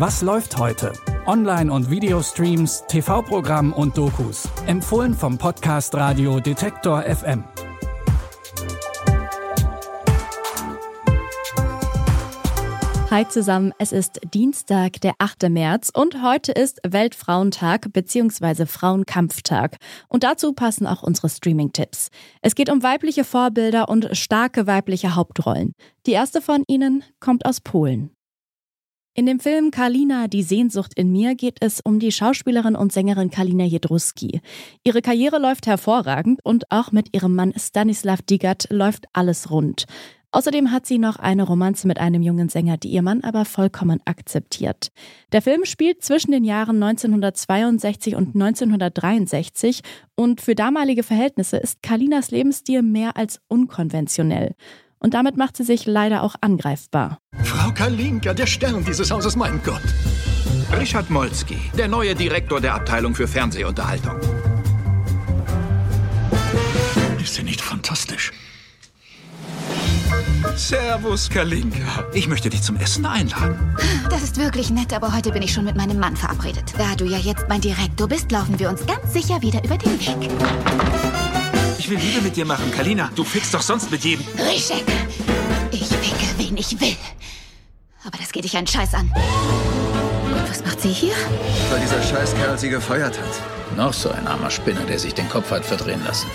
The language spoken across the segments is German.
Was läuft heute? Online- und Videostreams, TV-Programm und Dokus. Empfohlen vom Podcast Radio Detektor FM. Hi zusammen, es ist Dienstag, der 8. März und heute ist Weltfrauentag bzw. Frauenkampftag. Und dazu passen auch unsere Streaming-Tipps. Es geht um weibliche Vorbilder und starke weibliche Hauptrollen. Die erste von ihnen kommt aus Polen. In dem Film Karlina, die Sehnsucht in mir geht es um die Schauspielerin und Sängerin Kalina Jedruski. Ihre Karriere läuft hervorragend und auch mit ihrem Mann Stanislav Digat läuft alles rund. Außerdem hat sie noch eine Romanze mit einem jungen Sänger, die ihr Mann aber vollkommen akzeptiert. Der Film spielt zwischen den Jahren 1962 und 1963 und für damalige Verhältnisse ist Kalinas Lebensstil mehr als unkonventionell. Und damit macht sie sich leider auch angreifbar. Frau Kalinka, der Stern dieses Hauses, mein Gott. Richard Molski, der neue Direktor der Abteilung für Fernsehunterhaltung. Ist sie nicht fantastisch? Servus, Kalinka. Ich möchte dich zum Essen einladen. Das ist wirklich nett, aber heute bin ich schon mit meinem Mann verabredet. Da du ja jetzt mein Direktor bist, laufen wir uns ganz sicher wieder über den Weg. Ich will Liebe mit dir machen, Kalina. Du fickst doch sonst mit jedem. Rischek, ich ficke, wen ich will. Aber das geht dich einen Scheiß an. Und was macht sie hier? Weil dieser Scheißkerl sie gefeuert hat. Noch so ein armer Spinner, der sich den Kopf hat verdrehen lassen.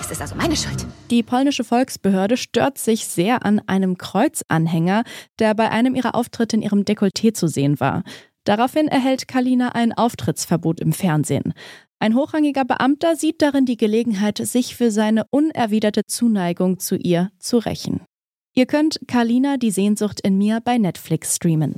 Es ist also meine Schuld. Die polnische Volksbehörde stört sich sehr an einem Kreuzanhänger, der bei einem ihrer Auftritte in ihrem Dekolleté zu sehen war. Daraufhin erhält Kalina ein Auftrittsverbot im Fernsehen. Ein hochrangiger Beamter sieht darin die Gelegenheit, sich für seine unerwiderte Zuneigung zu ihr zu rächen. Ihr könnt Kalina die Sehnsucht in mir bei Netflix streamen.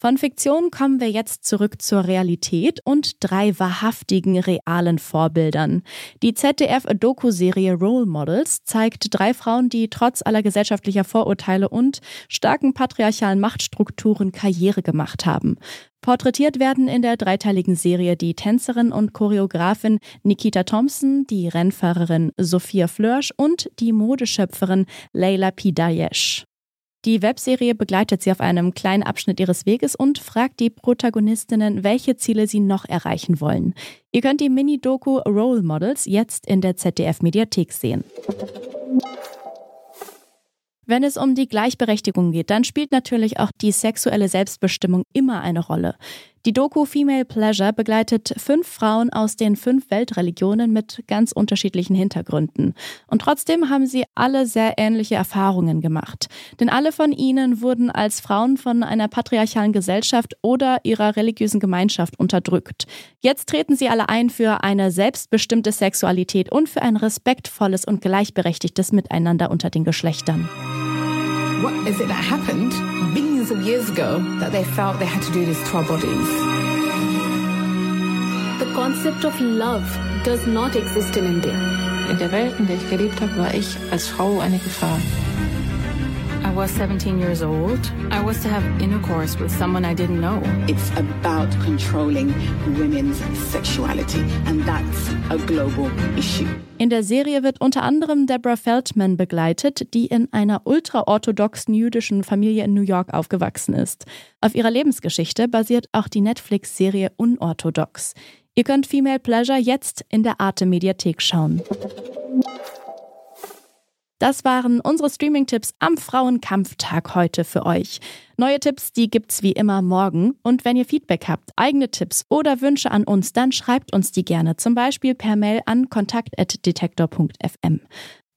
Von Fiktion kommen wir jetzt zurück zur Realität und drei wahrhaftigen realen Vorbildern. Die ZDF-Doku-Serie Role Models zeigt drei Frauen, die trotz aller gesellschaftlicher Vorurteile und starken patriarchalen Machtstrukturen Karriere gemacht haben. Porträtiert werden in der dreiteiligen Serie die Tänzerin und Choreografin Nikita Thompson, die Rennfahrerin Sophia Flörsch und die Modeschöpferin Leila Pidayesh. Die Webserie begleitet sie auf einem kleinen Abschnitt ihres Weges und fragt die Protagonistinnen, welche Ziele sie noch erreichen wollen. Ihr könnt die Mini-Doku Role Models jetzt in der ZDF-Mediathek sehen. Wenn es um die Gleichberechtigung geht, dann spielt natürlich auch die sexuelle Selbstbestimmung immer eine Rolle. Die Doku Female Pleasure begleitet fünf Frauen aus den fünf Weltreligionen mit ganz unterschiedlichen Hintergründen. Und trotzdem haben sie alle sehr ähnliche Erfahrungen gemacht. Denn alle von ihnen wurden als Frauen von einer patriarchalen Gesellschaft oder ihrer religiösen Gemeinschaft unterdrückt. Jetzt treten sie alle ein für eine selbstbestimmte Sexualität und für ein respektvolles und gleichberechtigtes Miteinander unter den Geschlechtern. What is it that happened billions of years ago that they felt they had to do this to our bodies? The concept of love does not exist in India. In der Welt, in der ich gelebt habe, war ich als Frau eine Gefahr. I was 17 years old. I was to have intercourse with someone I didn't know. It's about controlling women's sexuality, and that's a global issue. In der Serie wird unter anderem Deborah Feldman begleitet, die in einer ultraorthodoxen jüdischen Familie in New York aufgewachsen ist. Auf ihrer Lebensgeschichte basiert auch die Netflix-Serie Unorthodox. Ihr könnt Female Pleasure jetzt in der Arte Mediathek schauen. Das waren unsere Streaming-Tipps am Frauenkampftag heute für euch. Neue Tipps, die gibt's wie immer morgen. Und wenn ihr Feedback habt, eigene Tipps oder Wünsche an uns, dann schreibt uns die gerne, zum Beispiel per Mail an kontakt.detektor.fm.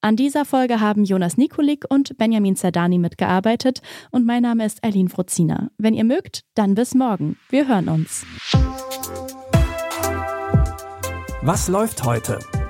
An dieser Folge haben Jonas Nikolik und Benjamin Zerdani mitgearbeitet und mein Name ist Eileen Frozina. Wenn ihr mögt, dann bis morgen. Wir hören uns. Was läuft heute?